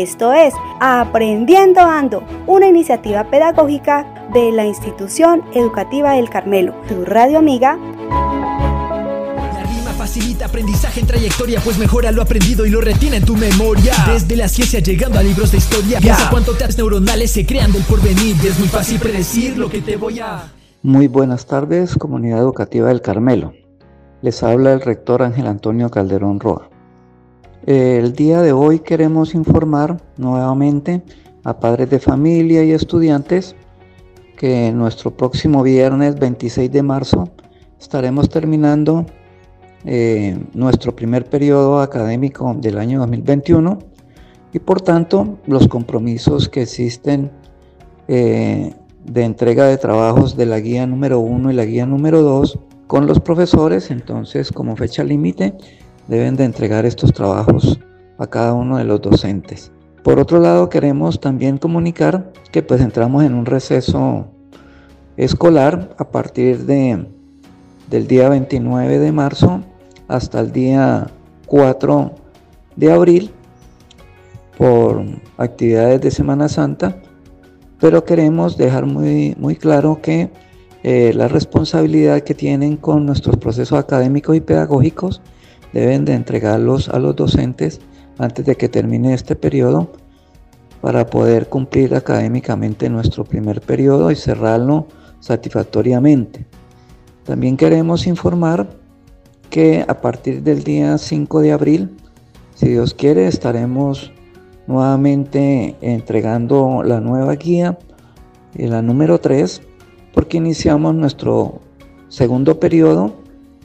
Esto es Aprendiendo Ando, una iniciativa pedagógica de la institución educativa del Carmelo. Tu radio amiga facilita aprendizaje en trayectoria, pues mejora lo aprendido y lo retiene en tu memoria. Desde la ciencia llegando a libros de historia, piensa cuánto tags neuronales se crean del porvenir. Es muy fácil predecir lo que te voy a. Muy buenas tardes, comunidad educativa del Carmelo. Les habla el rector Ángel Antonio Calderón Roa. El día de hoy queremos informar nuevamente a padres de familia y estudiantes que nuestro próximo viernes 26 de marzo estaremos terminando eh, nuestro primer periodo académico del año 2021 y por tanto los compromisos que existen eh, de entrega de trabajos de la guía número 1 y la guía número 2 con los profesores, entonces como fecha límite deben de entregar estos trabajos a cada uno de los docentes. Por otro lado, queremos también comunicar que pues entramos en un receso escolar a partir de, del día 29 de marzo hasta el día 4 de abril por actividades de Semana Santa, pero queremos dejar muy, muy claro que eh, la responsabilidad que tienen con nuestros procesos académicos y pedagógicos deben de entregarlos a los docentes antes de que termine este periodo para poder cumplir académicamente nuestro primer periodo y cerrarlo satisfactoriamente. También queremos informar que a partir del día 5 de abril, si Dios quiere, estaremos nuevamente entregando la nueva guía, eh, la número 3, porque iniciamos nuestro segundo periodo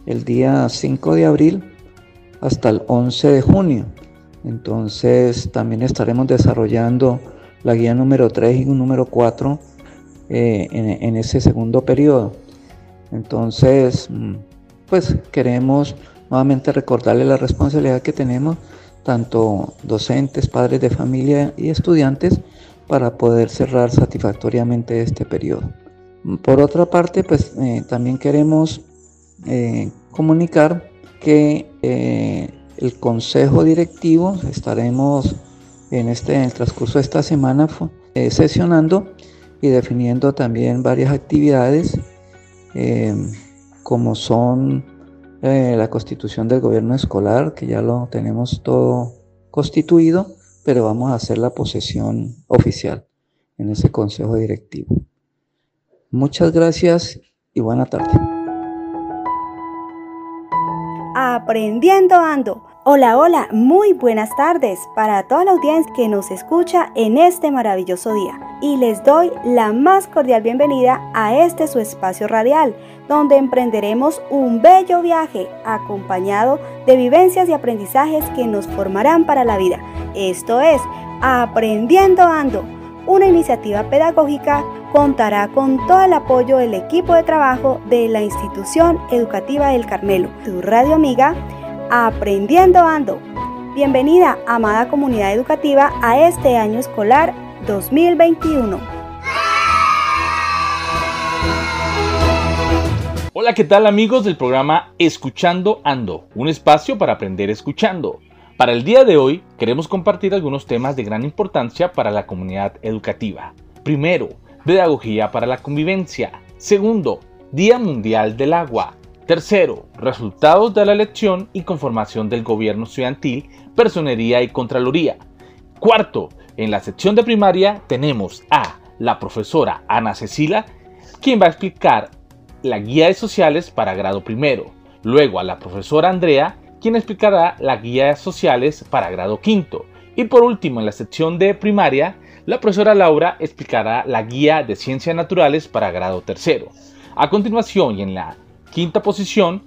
el día 5 de abril hasta el 11 de junio. Entonces también estaremos desarrollando la guía número 3 y número 4 eh, en, en, ese segundo periodo. Entonces, mm, pues queremos nuevamente recordarle la responsabilidad que tenemos, tanto docentes, padres de familia y estudiantes, para poder cerrar satisfactoriamente este periodo. Por otra parte, pues eh, también queremos eh, comunicar que eh, el consejo directivo estaremos en este en el transcurso de esta semana sesionando y definiendo también varias actividades como son eh, la constitución del gobierno escolar, que ya lo tenemos todo constituido, pero vamos a hacer la posesión oficial en ese consejo directivo. Muchas gracias y buena tarde. Aprendiendo Ando. Hola, hola, muy buenas tardes para toda la audiencia que nos escucha en este maravilloso día. Y les doy la más cordial bienvenida a este su espacio radial, donde emprenderemos un bello viaje acompañado de vivencias y aprendizajes que nos formarán para la vida. Esto es Aprendiendo Ando, una iniciativa pedagógica contará con todo el apoyo del equipo de trabajo de la institución educativa del Carmelo, tu radio amiga Aprendiendo Ando. Bienvenida, amada comunidad educativa, a este año escolar 2021. Hola, ¿qué tal amigos del programa Escuchando Ando? Un espacio para aprender escuchando. Para el día de hoy queremos compartir algunos temas de gran importancia para la comunidad educativa. Primero, pedagogía para la convivencia. Segundo, Día Mundial del Agua. Tercero, resultados de la elección y conformación del gobierno estudiantil, personería y contraloría. Cuarto, en la sección de primaria tenemos a la profesora Ana Cecilia, quien va a explicar la guía de sociales para grado primero. Luego a la profesora Andrea, quien explicará la guía de sociales para grado quinto. Y por último, en la sección de primaria, la profesora Laura explicará la guía de ciencias naturales para grado tercero. A continuación y en la quinta posición,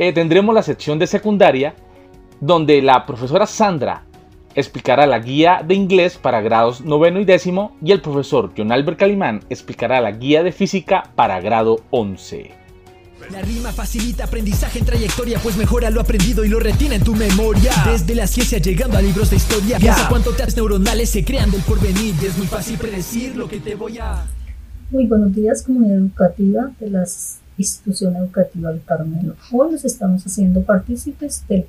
eh, tendremos la sección de secundaria, donde la profesora Sandra explicará la guía de inglés para grados noveno y décimo y el profesor John Albert Calimán explicará la guía de física para grado 11. La rima facilita aprendizaje en trayectoria, pues mejora lo aprendido y lo retiene en tu memoria. Desde la ciencia llegando a libros de historia, piensa cuánto tags neuronales se crean del porvenir. Es muy fácil predecir lo que te voy a. Muy buenos días, comunidad educativa de las institución educativa del Carmelo. Hoy nos estamos haciendo partícipes del,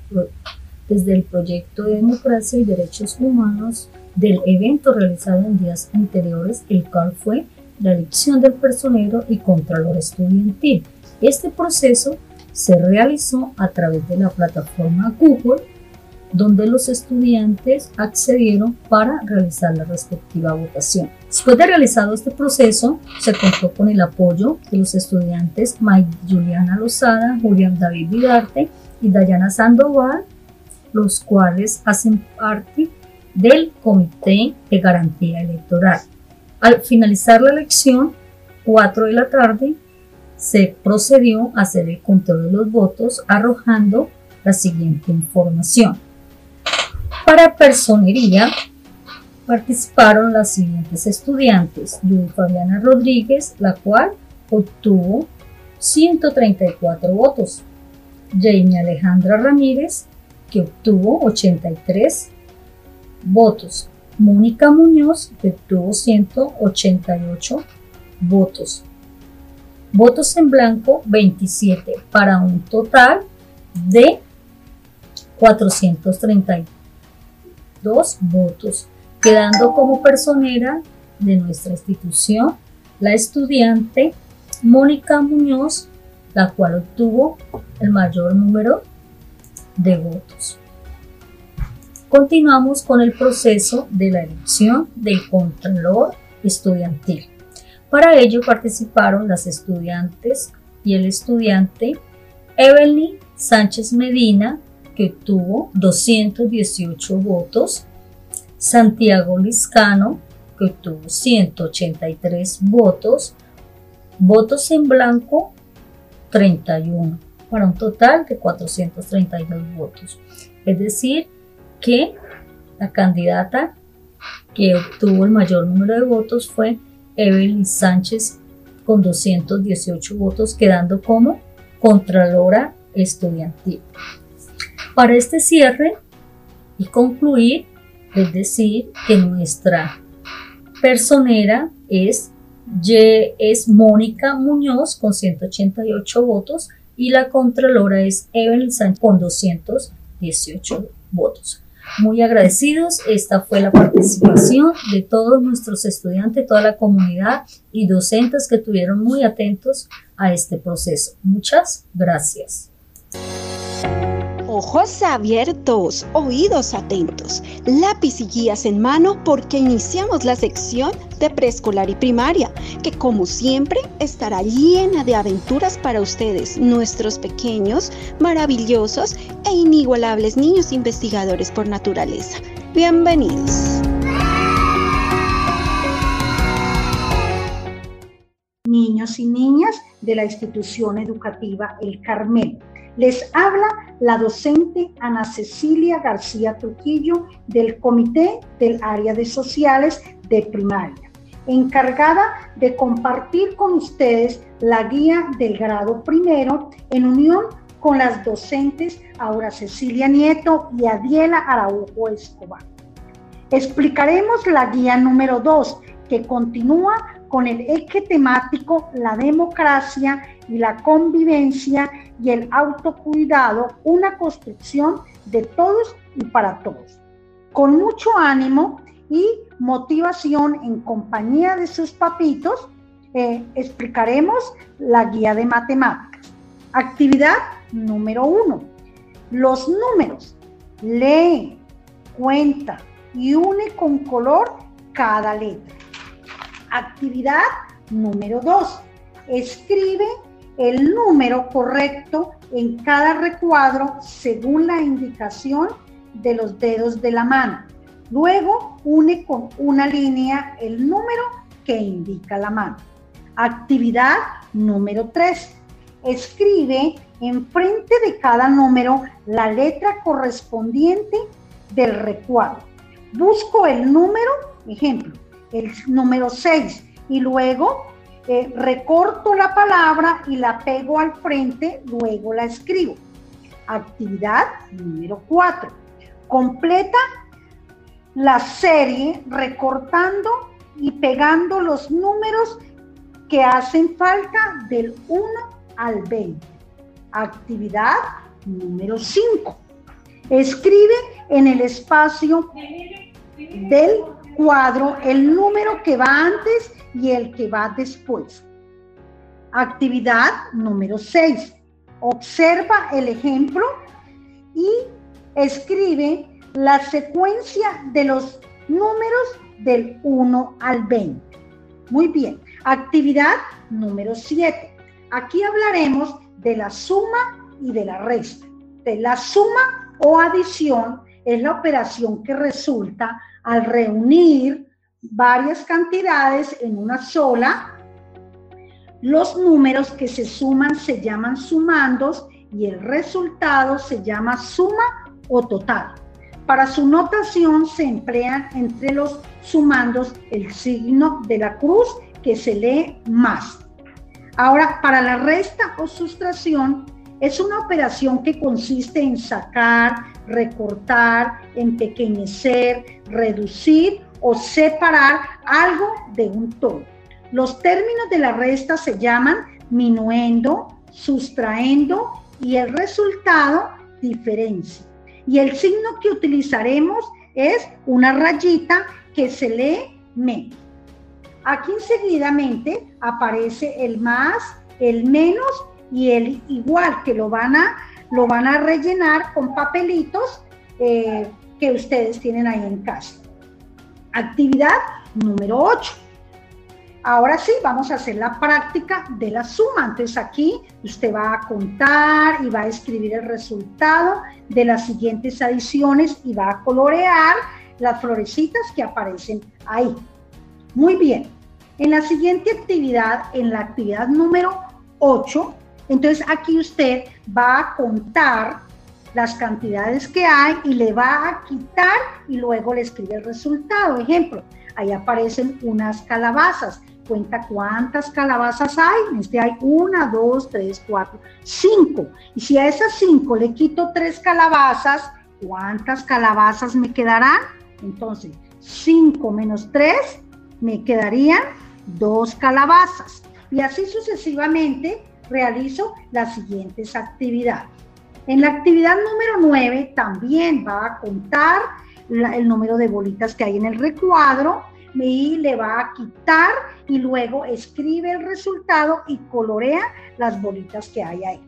desde el proyecto de democracia y derechos humanos del evento realizado en días anteriores, el cual fue la elección del personero y contralor estudiantil. Este proceso se realizó a través de la plataforma Google, donde los estudiantes accedieron para realizar la respectiva votación. Después de realizado este proceso, se contó con el apoyo de los estudiantes May Juliana Lozada, Julián David Vidarte y Dayana Sandoval, los cuales hacen parte del Comité de Garantía Electoral. Al finalizar la elección, 4 de la tarde, se procedió a hacer el conteo de los votos arrojando la siguiente información. Para personería participaron las siguientes estudiantes. Yuri Fabiana Rodríguez, la cual obtuvo 134 votos. Jamie Alejandra Ramírez, que obtuvo 83 votos. Mónica Muñoz, que obtuvo 188 votos. Votos en blanco 27 para un total de 432 votos, quedando como personera de nuestra institución la estudiante Mónica Muñoz, la cual obtuvo el mayor número de votos. Continuamos con el proceso de la elección del Contralor Estudiantil. Para ello participaron las estudiantes y el estudiante Evelyn Sánchez Medina, que obtuvo 218 votos, Santiago Liscano, que obtuvo 183 votos, votos en blanco 31, para un total de 432 votos. Es decir, que la candidata que obtuvo el mayor número de votos fue Evelyn Sánchez con 218 votos, quedando como Contralora Estudiantil. Para este cierre y concluir, es decir, que nuestra personera es, es Mónica Muñoz con 188 votos y la Contralora es Evelyn Sánchez con 218 votos. Muy agradecidos, esta fue la participación de todos nuestros estudiantes, toda la comunidad y docentes que estuvieron muy atentos a este proceso. Muchas gracias. Ojos abiertos, oídos atentos, lápiz y guías en mano porque iniciamos la sección de preescolar y primaria, que como siempre estará llena de aventuras para ustedes, nuestros pequeños, maravillosos e inigualables niños investigadores por naturaleza. Bienvenidos. Niños y niñas de la institución educativa El Carmel les habla la docente Ana Cecilia García Trujillo del Comité del Área de Sociales de Primaria, encargada de compartir con ustedes la guía del grado primero en unión con las docentes Aura Cecilia Nieto y Adiela Araujo Escobar. Explicaremos la guía número 2, que continúa con el eje temático La democracia y la convivencia y el autocuidado, una construcción de todos y para todos. Con mucho ánimo y motivación en compañía de sus papitos, eh, explicaremos la guía de matemáticas. Actividad número uno. Los números. Lee, cuenta y une con color cada letra. Actividad número dos. Escribe el número correcto en cada recuadro según la indicación de los dedos de la mano. Luego une con una línea el número que indica la mano. Actividad número 3. Escribe enfrente de cada número la letra correspondiente del recuadro. Busco el número, ejemplo, el número 6 y luego eh, recorto la palabra y la pego al frente, luego la escribo. Actividad número 4. Completa la serie recortando y pegando los números que hacen falta del 1 al 20. Actividad número 5. Escribe en el espacio del cuadro el número que va antes y el que va después. Actividad número 6. Observa el ejemplo y escribe la secuencia de los números del 1 al 20. Muy bien. Actividad número 7. Aquí hablaremos de la suma y de la resta. De la suma o adición es la operación que resulta al reunir varias cantidades en una sola. Los números que se suman se llaman sumandos y el resultado se llama suma o total. Para su notación se emplean entre los sumandos el signo de la cruz que se lee más. Ahora, para la resta o sustracción es una operación que consiste en sacar, recortar, empequeñecer, reducir o separar algo de un todo. Los términos de la resta se llaman minuendo, sustraendo y el resultado diferencia. Y el signo que utilizaremos es una rayita que se lee menos. Aquí seguidamente aparece el más, el menos y el igual, que lo van a, lo van a rellenar con papelitos eh, que ustedes tienen ahí en casa. Actividad número 8. Ahora sí, vamos a hacer la práctica de la suma. Entonces aquí usted va a contar y va a escribir el resultado de las siguientes adiciones y va a colorear las florecitas que aparecen ahí. Muy bien. En la siguiente actividad, en la actividad número 8, entonces aquí usted va a contar las cantidades que hay y le va a quitar y luego le escribe el resultado. Ejemplo, ahí aparecen unas calabazas. Cuenta cuántas calabazas hay. Este hay una, dos, tres, cuatro, cinco. Y si a esas cinco le quito tres calabazas, ¿cuántas calabazas me quedarán? Entonces, cinco menos tres, me quedarían dos calabazas. Y así sucesivamente realizo las siguientes actividades. En la actividad número 9 también va a contar el número de bolitas que hay en el recuadro y le va a quitar y luego escribe el resultado y colorea las bolitas que hay ahí.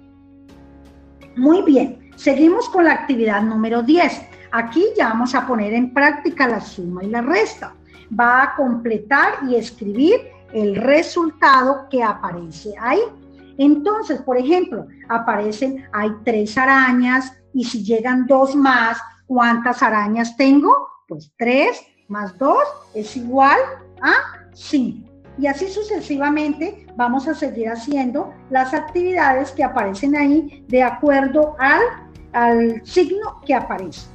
Muy bien, seguimos con la actividad número 10. Aquí ya vamos a poner en práctica la suma y la resta. Va a completar y escribir el resultado que aparece ahí. Entonces, por ejemplo, aparecen, hay tres arañas y si llegan dos más, ¿cuántas arañas tengo? Pues tres más dos es igual a cinco. Y así sucesivamente vamos a seguir haciendo las actividades que aparecen ahí de acuerdo al, al signo que aparece.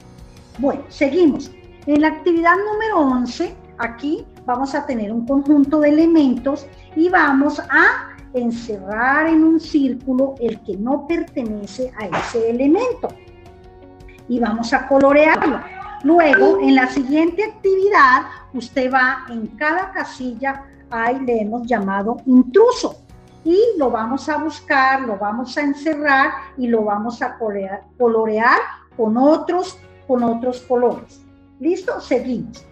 Bueno, seguimos. En la actividad número 11, aquí vamos a tener un conjunto de elementos y vamos a encerrar en un círculo el que no pertenece a ese elemento. Y vamos a colorearlo. Luego, en la siguiente actividad, usted va en cada casilla, ahí le hemos llamado intruso. Y lo vamos a buscar, lo vamos a encerrar y lo vamos a colorear, con, otros, con otros colores. ¿Listo? Seguimos.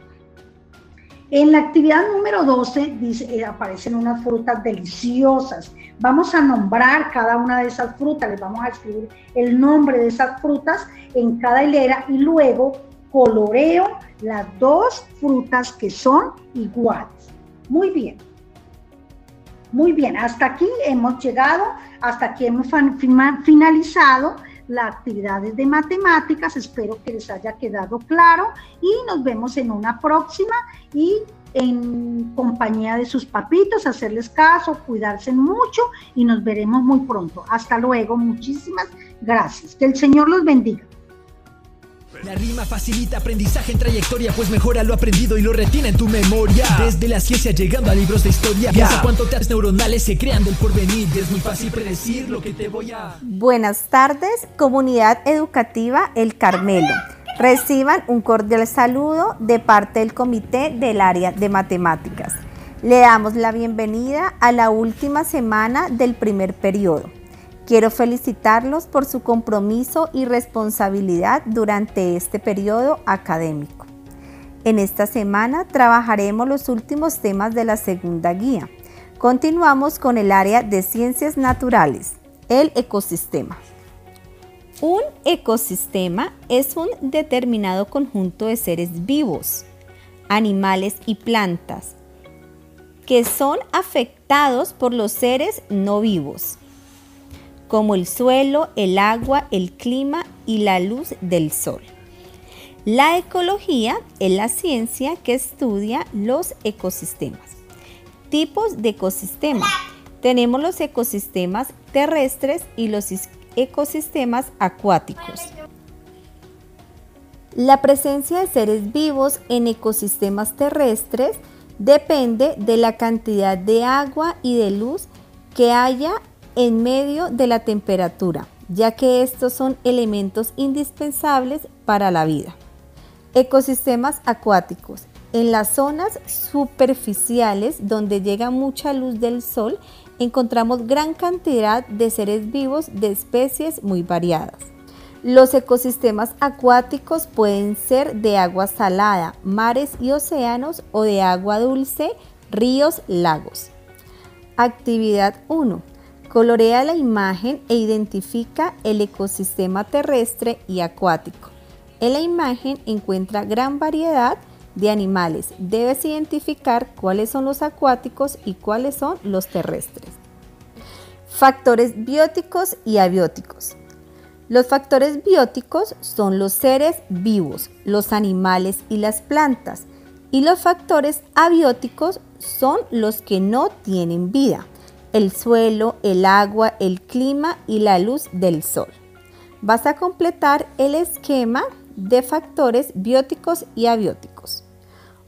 En la actividad número 12 dice, eh, aparecen unas frutas deliciosas. Vamos a nombrar cada una de esas frutas, les vamos a escribir el nombre de esas frutas en cada hilera y luego coloreo las dos frutas que son iguales. Muy bien. Muy bien, hasta aquí hemos llegado, hasta aquí hemos finalizado las actividades de matemáticas. Espero que les haya quedado claro y nos vemos en una próxima y en compañía de sus papitos, hacerles caso, cuidarse mucho y nos veremos muy pronto. Hasta luego, muchísimas gracias. Que el Señor los bendiga. La rima facilita aprendizaje en trayectoria, pues mejora lo aprendido y lo retiene en tu memoria. Desde la ciencia llegando a libros de historia, piensa cuánto tags neuronales se crean del porvenir. Es muy fácil predecir lo que te voy a. Buenas tardes, comunidad educativa El Carmelo. Reciban un cordial saludo de parte del comité del área de matemáticas. Le damos la bienvenida a la última semana del primer periodo. Quiero felicitarlos por su compromiso y responsabilidad durante este periodo académico. En esta semana trabajaremos los últimos temas de la segunda guía. Continuamos con el área de ciencias naturales, el ecosistema. Un ecosistema es un determinado conjunto de seres vivos, animales y plantas, que son afectados por los seres no vivos, como el suelo, el agua, el clima y la luz del sol. La ecología es la ciencia que estudia los ecosistemas. Tipos de ecosistemas. Tenemos los ecosistemas terrestres y los ecosistemas acuáticos. La presencia de seres vivos en ecosistemas terrestres depende de la cantidad de agua y de luz que haya en medio de la temperatura, ya que estos son elementos indispensables para la vida. Ecosistemas acuáticos. En las zonas superficiales donde llega mucha luz del sol, encontramos gran cantidad de seres vivos de especies muy variadas. Los ecosistemas acuáticos pueden ser de agua salada, mares y océanos o de agua dulce, ríos, lagos. Actividad 1. Colorea la imagen e identifica el ecosistema terrestre y acuático. En la imagen encuentra gran variedad de animales. Debes identificar cuáles son los acuáticos y cuáles son los terrestres. Factores bióticos y abióticos. Los factores bióticos son los seres vivos, los animales y las plantas. Y los factores abióticos son los que no tienen vida, el suelo, el agua, el clima y la luz del sol. Vas a completar el esquema de factores bióticos y abióticos.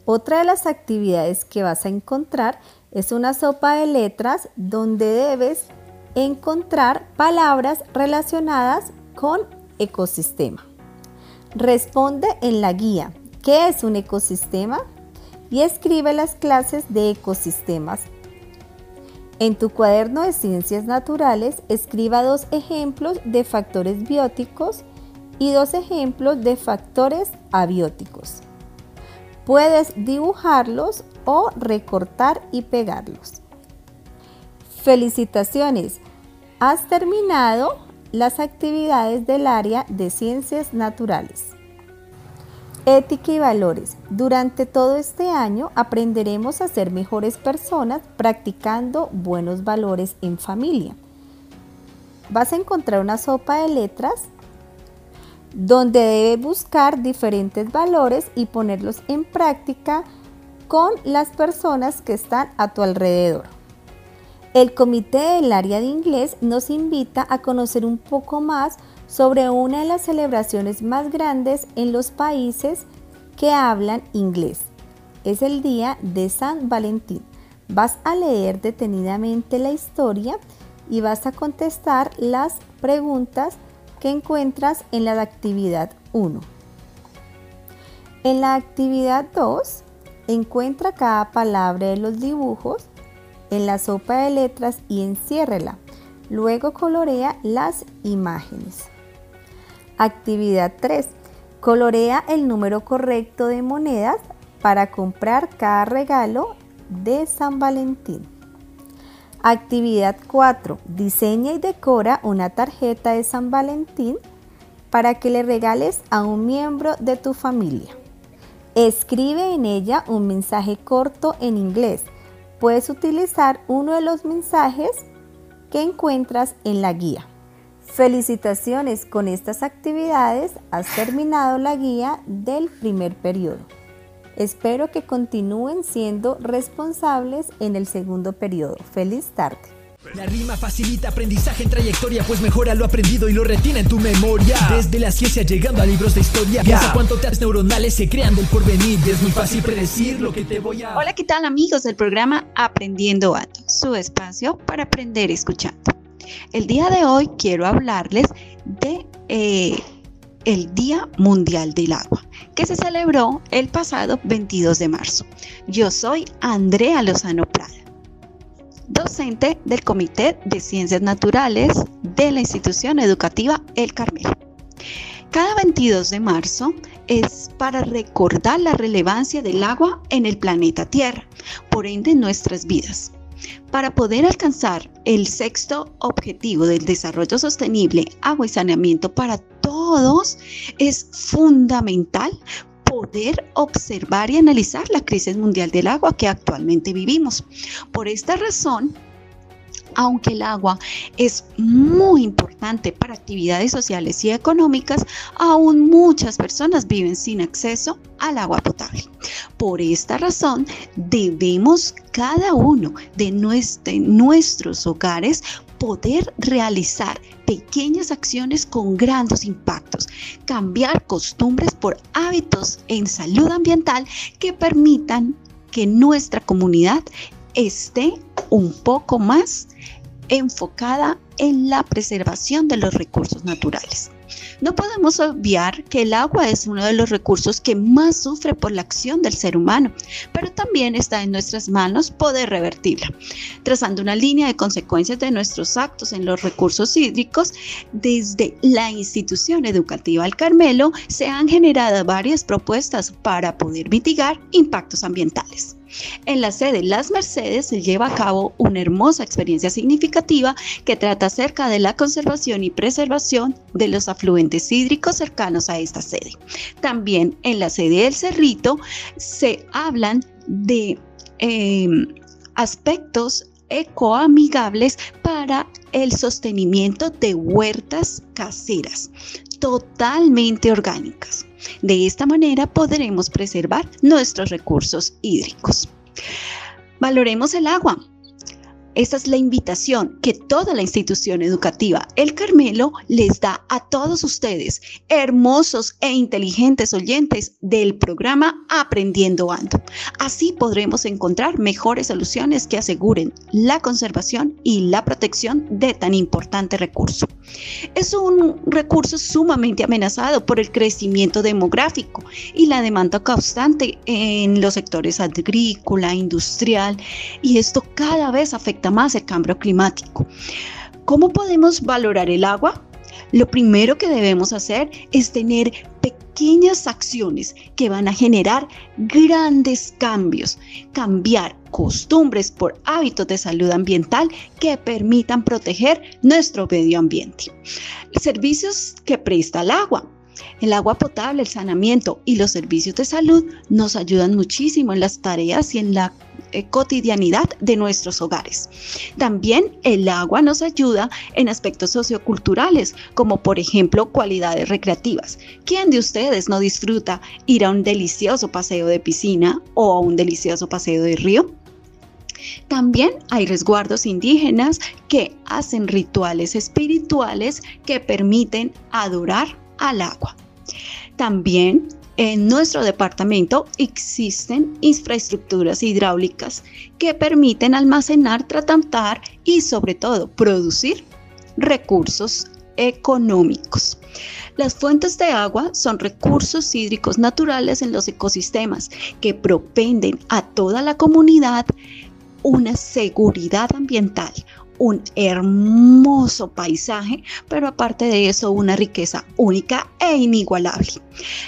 Otra de las actividades que vas a encontrar es una sopa de letras donde debes encontrar palabras relacionadas con ecosistema. Responde en la guía ¿qué es un ecosistema? y escribe las clases de ecosistemas. En tu cuaderno de ciencias naturales escriba dos ejemplos de factores bióticos y dos ejemplos de factores abióticos. Puedes dibujarlos o recortar y pegarlos. Felicitaciones, has terminado las actividades del área de ciencias naturales. Ética y valores. Durante todo este año aprenderemos a ser mejores personas practicando buenos valores en familia. Vas a encontrar una sopa de letras donde debe buscar diferentes valores y ponerlos en práctica con las personas que están a tu alrededor. El comité del área de inglés nos invita a conocer un poco más sobre una de las celebraciones más grandes en los países que hablan inglés. Es el día de San Valentín. Vas a leer detenidamente la historia y vas a contestar las preguntas que encuentras en la actividad 1. En la actividad 2, encuentra cada palabra de los dibujos en la sopa de letras y enciérrela. Luego colorea las imágenes. Actividad 3. Colorea el número correcto de monedas para comprar cada regalo de San Valentín. Actividad 4. Diseña y decora una tarjeta de San Valentín para que le regales a un miembro de tu familia. Escribe en ella un mensaje corto en inglés. Puedes utilizar uno de los mensajes que encuentras en la guía. Felicitaciones con estas actividades, has terminado la guía del primer periodo. Espero que continúen siendo responsables en el segundo periodo. Feliz tarde. La rima facilita aprendizaje en trayectoria, pues mejora lo aprendido y lo retiene en tu memoria. Desde la ciencia llegando a libros de historia, piensa cuánto taps neuronales se crean del porvenir. Es muy fácil predecir lo que te voy a. Hola, ¿qué tal amigos del programa Aprendiendo Ando? Su espacio para aprender escuchando. El día de hoy quiero hablarles de eh, el Día Mundial del Agua, que se celebró el pasado 22 de marzo. Yo soy Andrea Lozano Prada, docente del Comité de Ciencias Naturales de la institución educativa El Carmelo. Cada 22 de marzo es para recordar la relevancia del agua en el planeta Tierra, por ende en nuestras vidas. Para poder alcanzar el sexto objetivo del desarrollo sostenible, agua y saneamiento para todos, es fundamental poder observar y analizar la crisis mundial del agua que actualmente vivimos. Por esta razón, aunque el agua es muy importante para actividades sociales y económicas, aún muchas personas viven sin acceso al agua potable. Por esta razón, debemos cada uno de nuestros hogares poder realizar pequeñas acciones con grandes impactos, cambiar costumbres por hábitos en salud ambiental que permitan que nuestra comunidad esté un poco más enfocada en la preservación de los recursos naturales. No podemos obviar que el agua es uno de los recursos que más sufre por la acción del ser humano, pero también está en nuestras manos poder revertirla. Trazando una línea de consecuencias de nuestros actos en los recursos hídricos, desde la institución educativa al Carmelo se han generado varias propuestas para poder mitigar impactos ambientales. En la sede Las Mercedes se lleva a cabo una hermosa experiencia significativa que trata acerca de la conservación y preservación de los afluentes hídricos cercanos a esta sede. También en la sede del Cerrito se hablan de em, aspectos ecoamigables para el sostenimiento de huertas caseras totalmente orgánicas. De esta manera podremos preservar nuestros recursos hídricos. Valoremos el agua. Esta es la invitación que toda la institución educativa El Carmelo les da a todos ustedes, hermosos e inteligentes oyentes del programa Aprendiendo Ando. Así podremos encontrar mejores soluciones que aseguren la conservación y la protección de tan importante recurso. Es un recurso sumamente amenazado por el crecimiento demográfico y la demanda constante en los sectores agrícola, industrial, y esto cada vez afecta más el cambio climático. ¿Cómo podemos valorar el agua? Lo primero que debemos hacer es tener pequeñas acciones que van a generar grandes cambios, cambiar costumbres por hábitos de salud ambiental que permitan proteger nuestro medio ambiente. Servicios que presta el agua. El agua potable, el saneamiento y los servicios de salud nos ayudan muchísimo en las tareas y en la eh, cotidianidad de nuestros hogares. También el agua nos ayuda en aspectos socioculturales, como por ejemplo cualidades recreativas. ¿Quién de ustedes no disfruta ir a un delicioso paseo de piscina o a un delicioso paseo de río? También hay resguardos indígenas que hacen rituales espirituales que permiten adorar al agua. También en nuestro departamento existen infraestructuras hidráulicas que permiten almacenar, tratar y sobre todo producir recursos económicos. Las fuentes de agua son recursos hídricos naturales en los ecosistemas que propenden a toda la comunidad una seguridad ambiental, un hermoso paisaje, pero aparte de eso una riqueza única e inigualable.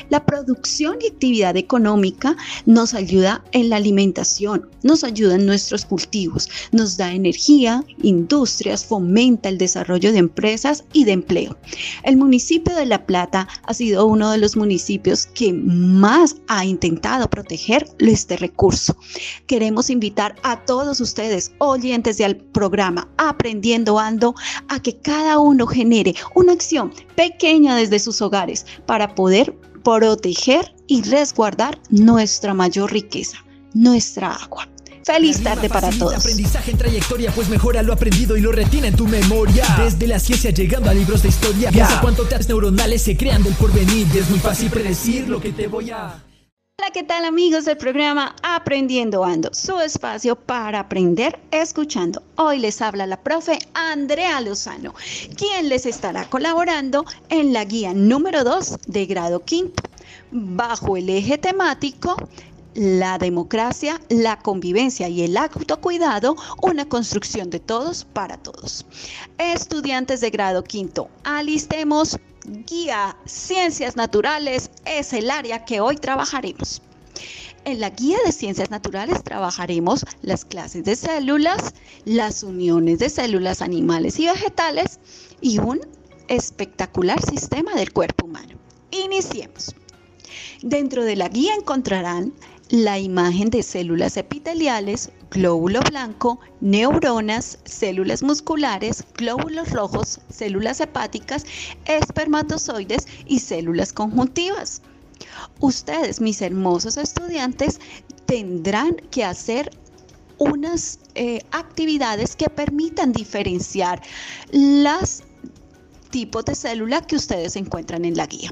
La producción y actividad económica nos ayuda en la alimentación, nos ayuda en nuestros cultivos, nos da energía, industrias, fomenta el desarrollo de empresas y de empleo. El municipio de La Plata ha sido uno de los municipios que más ha intentado proteger este recurso. Queremos invitar a todos ustedes, oyentes del programa Aprendiendo Ando, a que cada uno genere una acción pequeña desde sus hogares para poder proteger y resguardar nuestra mayor riqueza, nuestra agua. Feliz tarde para todos. Aprendizaje en trayectoria, pues mejora lo aprendido y lo retiene en tu memoria. Desde la ciencia llegando a libros de historia. Piensa cuánto teatros neuronales se crean del porvenir. Es muy fácil predecir lo que te voy a. Hola, ¿qué tal amigos del programa Aprendiendo Ando? Su espacio para aprender escuchando. Hoy les habla la profe Andrea Lozano, quien les estará colaborando en la guía número 2 de grado quinto, bajo el eje temático la democracia, la convivencia y el autocuidado, una construcción de todos para todos. Estudiantes de grado quinto, alistemos guía Ciencias Naturales es el área que hoy trabajaremos. En la guía de ciencias naturales trabajaremos las clases de células, las uniones de células animales y vegetales y un espectacular sistema del cuerpo humano. Iniciemos. Dentro de la guía encontrarán la imagen de células epiteliales, glóbulo blanco, neuronas, células musculares, glóbulos rojos, células hepáticas, espermatozoides y células conjuntivas. Ustedes, mis hermosos estudiantes, tendrán que hacer unas eh, actividades que permitan diferenciar los tipos de célula que ustedes encuentran en la guía.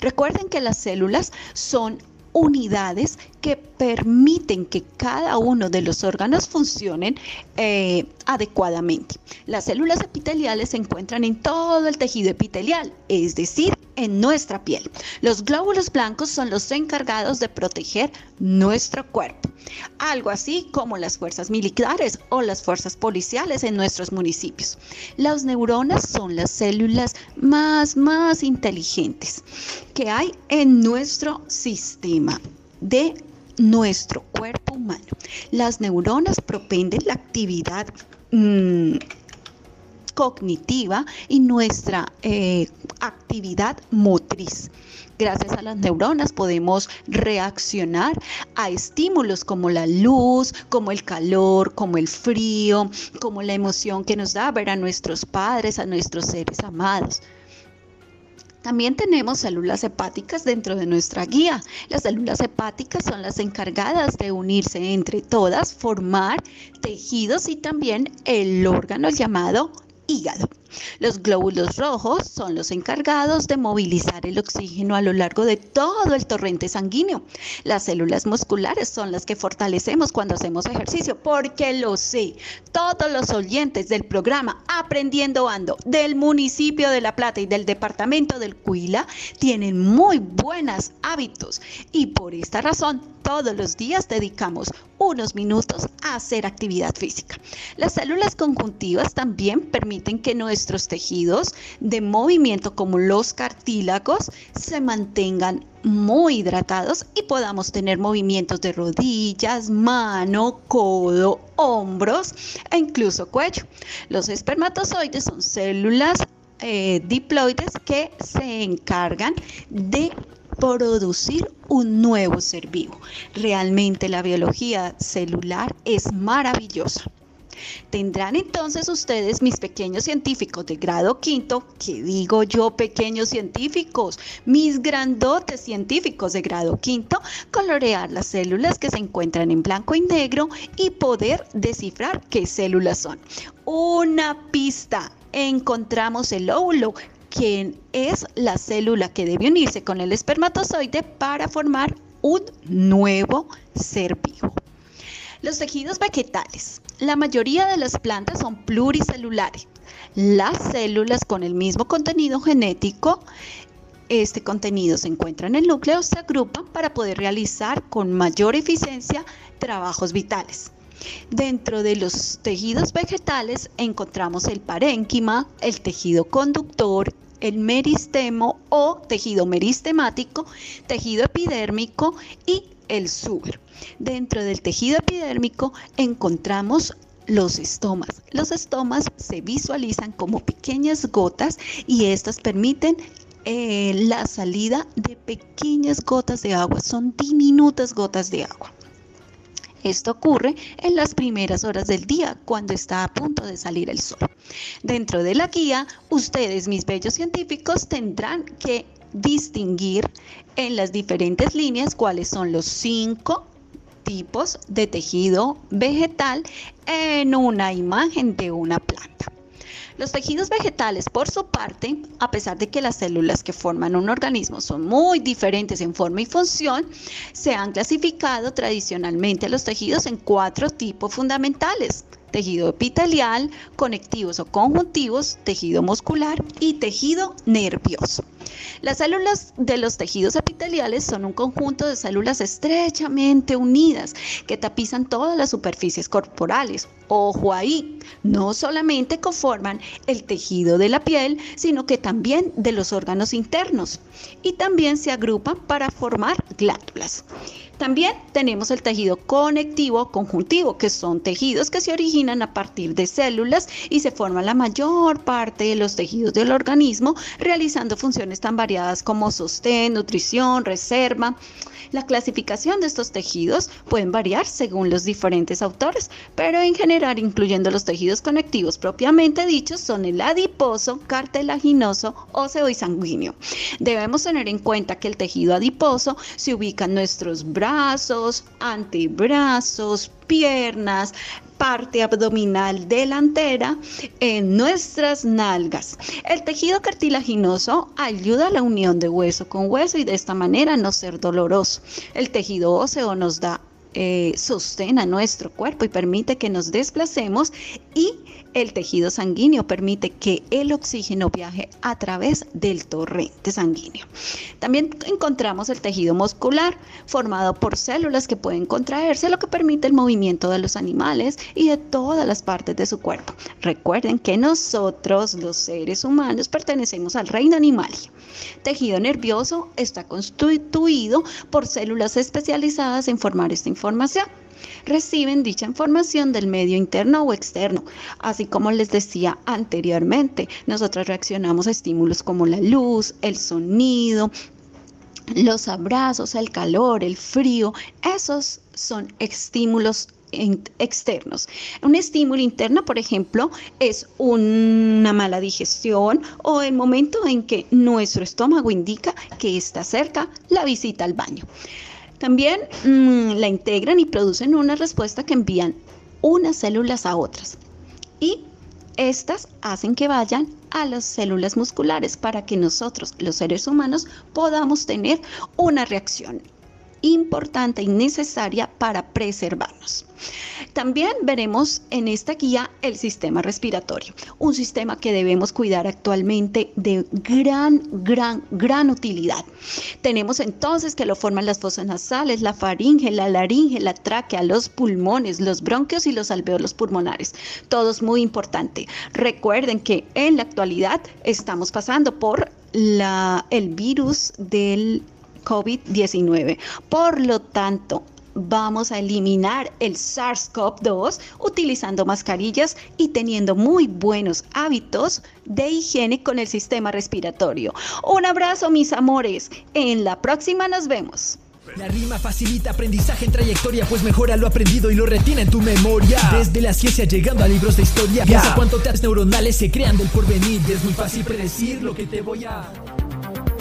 Recuerden que las células son unidades que permiten que cada uno de los órganos funcionen eh, adecuadamente. Las células epiteliales se encuentran en todo el tejido epitelial, es decir, en nuestra piel. Los glóbulos blancos son los encargados de proteger nuestro cuerpo, algo así como las fuerzas militares o las fuerzas policiales en nuestros municipios. Las neuronas son las células más, más inteligentes que hay en nuestro sistema de nuestro cuerpo humano. Las neuronas propenden la actividad mm, cognitiva y nuestra eh, actividad motriz. Gracias a las neuronas podemos reaccionar a estímulos como la luz, como el calor, como el frío, como la emoción que nos da ver a nuestros padres, a nuestros seres amados. También tenemos células hepáticas dentro de nuestra guía. Las células hepáticas son las encargadas de unirse entre todas, formar tejidos y también el órgano llamado hígado. Los glóbulos rojos son los encargados de movilizar el oxígeno a lo largo de todo el torrente sanguíneo. Las células musculares son las que fortalecemos cuando hacemos ejercicio, porque lo sé. Todos los oyentes del programa Aprendiendo Ando del municipio de La Plata y del departamento del Cuila tienen muy buenos hábitos y por esta razón todos los días dedicamos unos minutos a hacer actividad física. Las células conjuntivas también permiten que nuestros tejidos de movimiento como los cartílagos se mantengan muy hidratados y podamos tener movimientos de rodillas, mano, codo, hombros e incluso cuello. Los espermatozoides son células eh, diploides que se encargan de producir un nuevo ser vivo. Realmente la biología celular es maravillosa. Tendrán entonces ustedes, mis pequeños científicos de grado quinto, que digo yo pequeños científicos, mis grandotes científicos de grado quinto, colorear las células que se encuentran en blanco y negro y poder descifrar qué células son. Una pista. Encontramos el óvulo que es la célula que debe unirse con el espermatozoide para formar un nuevo ser vivo. Los tejidos vegetales. La mayoría de las plantas son pluricelulares. Las células con el mismo contenido genético este contenido se encuentra en el núcleo, se agrupan para poder realizar con mayor eficiencia trabajos vitales. Dentro de los tejidos vegetales encontramos el parénquima, el tejido conductor, el meristemo o tejido meristemático, tejido epidérmico y el suber. Dentro del tejido epidérmico encontramos los estomas. Los estomas se visualizan como pequeñas gotas y estas permiten eh, la salida de pequeñas gotas de agua. Son diminutas gotas de agua. Esto ocurre en las primeras horas del día, cuando está a punto de salir el sol. Dentro de la guía, ustedes, mis bellos científicos, tendrán que distinguir en las diferentes líneas cuáles son los cinco tipos de tejido vegetal en una imagen de una planta. Los tejidos vegetales, por su parte, a pesar de que las células que forman un organismo son muy diferentes en forma y función, se han clasificado tradicionalmente los tejidos en cuatro tipos fundamentales. Tejido epitelial, conectivos o conjuntivos, tejido muscular y tejido nervioso. Las células de los tejidos epiteliales son un conjunto de células estrechamente unidas que tapizan todas las superficies corporales. Ojo ahí, no solamente conforman el tejido de la piel, sino que también de los órganos internos y también se agrupan para formar glándulas. También tenemos el tejido conectivo conjuntivo, que son tejidos que se originan a partir de células y se forman la mayor parte de los tejidos del organismo, realizando funciones tan variadas como sostén, nutrición, reserva. La clasificación de estos tejidos pueden variar según los diferentes autores, pero en general, incluyendo los conectivos propiamente dichos, son el adiposo, cartilaginoso, óseo y sanguíneo. Debemos tener en cuenta que el tejido adiposo se ubica en nuestros brazos, antebrazos, piernas, parte abdominal delantera en nuestras nalgas. El tejido cartilaginoso ayuda a la unión de hueso con hueso y de esta manera no ser doloroso. El tejido óseo nos da eh, a nuestro cuerpo y permite que nos desplacemos y el tejido sanguíneo permite que el oxígeno viaje a través del torrente sanguíneo. También encontramos el tejido muscular formado por células que pueden contraerse, lo que permite el movimiento de los animales y de todas las partes de su cuerpo. Recuerden que nosotros, los seres humanos, pertenecemos al reino animal. Tejido nervioso está constituido por células especializadas en formar esta información reciben dicha información del medio interno o externo. Así como les decía anteriormente, nosotros reaccionamos a estímulos como la luz, el sonido, los abrazos, el calor, el frío, esos son estímulos externos. Un estímulo interno, por ejemplo, es una mala digestión o el momento en que nuestro estómago indica que está cerca la visita al baño. También mm, la integran y producen una respuesta que envían unas células a otras. Y estas hacen que vayan a las células musculares para que nosotros, los seres humanos, podamos tener una reacción importante y necesaria para preservarnos. También veremos en esta guía el sistema respiratorio, un sistema que debemos cuidar actualmente de gran, gran, gran utilidad. Tenemos entonces que lo forman las fosas nasales, la faringe, la laringe, la tráquea, los pulmones, los bronquios y los alveolos pulmonares. Todos muy importante. Recuerden que en la actualidad estamos pasando por el virus del COVID-19. Por lo tanto, vamos a eliminar el SARS-CoV-2 utilizando mascarillas y teniendo muy buenos hábitos de higiene con el sistema respiratorio. Un abrazo mis amores. En la próxima nos vemos. La rima facilita aprendizaje en trayectoria, pues mejora lo aprendido y lo retiene en tu memoria. Desde la ciencia llegando a libros de historia, piensa cuánto teatros neuronales se crean del porvenir. Es muy fácil predecir lo que te voy a...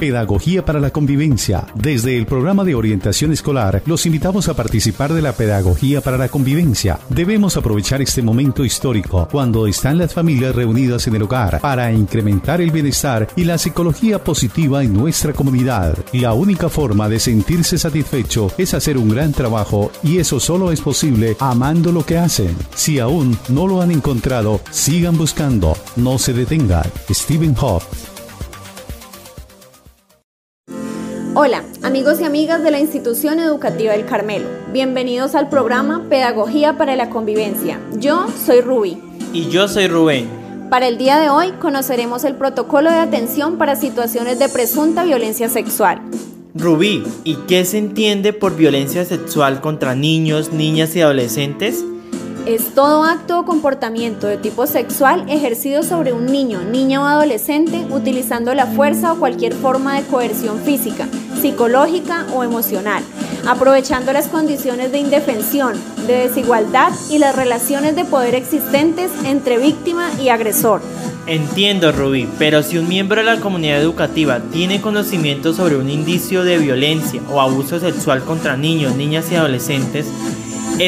Pedagogía para la Convivencia. Desde el programa de orientación escolar, los invitamos a participar de la Pedagogía para la Convivencia. Debemos aprovechar este momento histórico, cuando están las familias reunidas en el hogar, para incrementar el bienestar y la psicología positiva en nuestra comunidad. La única forma de sentirse satisfecho es hacer un gran trabajo y eso solo es posible amando lo que hacen. Si aún no lo han encontrado, sigan buscando, no se detengan. Stephen Hoff Hola, amigos y amigas de la Institución Educativa del Carmelo. Bienvenidos al programa Pedagogía para la Convivencia. Yo soy Ruby. Y yo soy Rubén. Para el día de hoy conoceremos el protocolo de atención para situaciones de presunta violencia sexual. Rubí, ¿y qué se entiende por violencia sexual contra niños, niñas y adolescentes? Es todo acto o comportamiento de tipo sexual ejercido sobre un niño, niña o adolescente utilizando la fuerza o cualquier forma de coerción física, psicológica o emocional, aprovechando las condiciones de indefensión, de desigualdad y las relaciones de poder existentes entre víctima y agresor. Entiendo, Rubí, pero si un miembro de la comunidad educativa tiene conocimiento sobre un indicio de violencia o abuso sexual contra niños, niñas y adolescentes,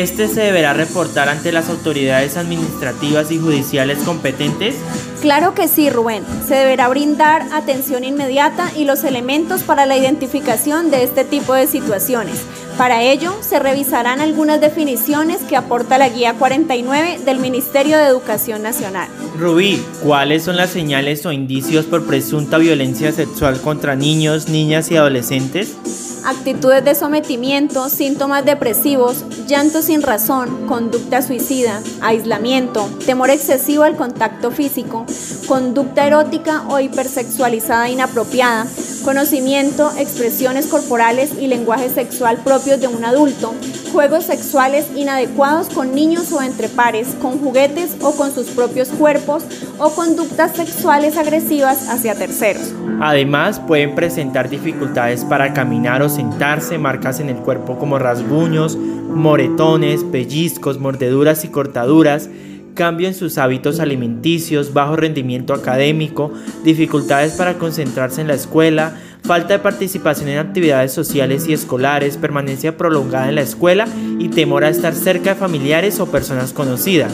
este se deberá reportar ante las autoridades administrativas y judiciales competentes? Claro que sí, Rubén. Se deberá brindar atención inmediata y los elementos para la identificación de este tipo de situaciones, Para ello, se revisarán algunas definiciones que aporta la Guía 49 del Ministerio de Educación Nacional. Rubí, ¿cuáles son las señales o indicios por presunta violencia sexual contra niños, niñas y adolescentes? Actitudes de sometimiento, síntomas depresivos, llanto sin razón, conducta suicida, aislamiento, temor excesivo al contacto físico, conducta erótica o hipersexualizada inapropiada, conocimiento, expresiones corporales y lenguaje sexual propios de un adulto, juegos sexuales inadecuados con niños o entre pares, con juguetes o con sus propios cuerpos o conductas sexuales agresivas hacia terceros. Además, pueden presentar dificultades para caminar o sentarse, marcas en el cuerpo como rasguños, moretones, pellizcos, mordeduras y cortaduras, cambio en sus hábitos alimenticios, bajo rendimiento académico, dificultades para concentrarse en la escuela, falta de participación en actividades sociales y escolares, permanencia prolongada en la escuela y temor a estar cerca de familiares o personas conocidas.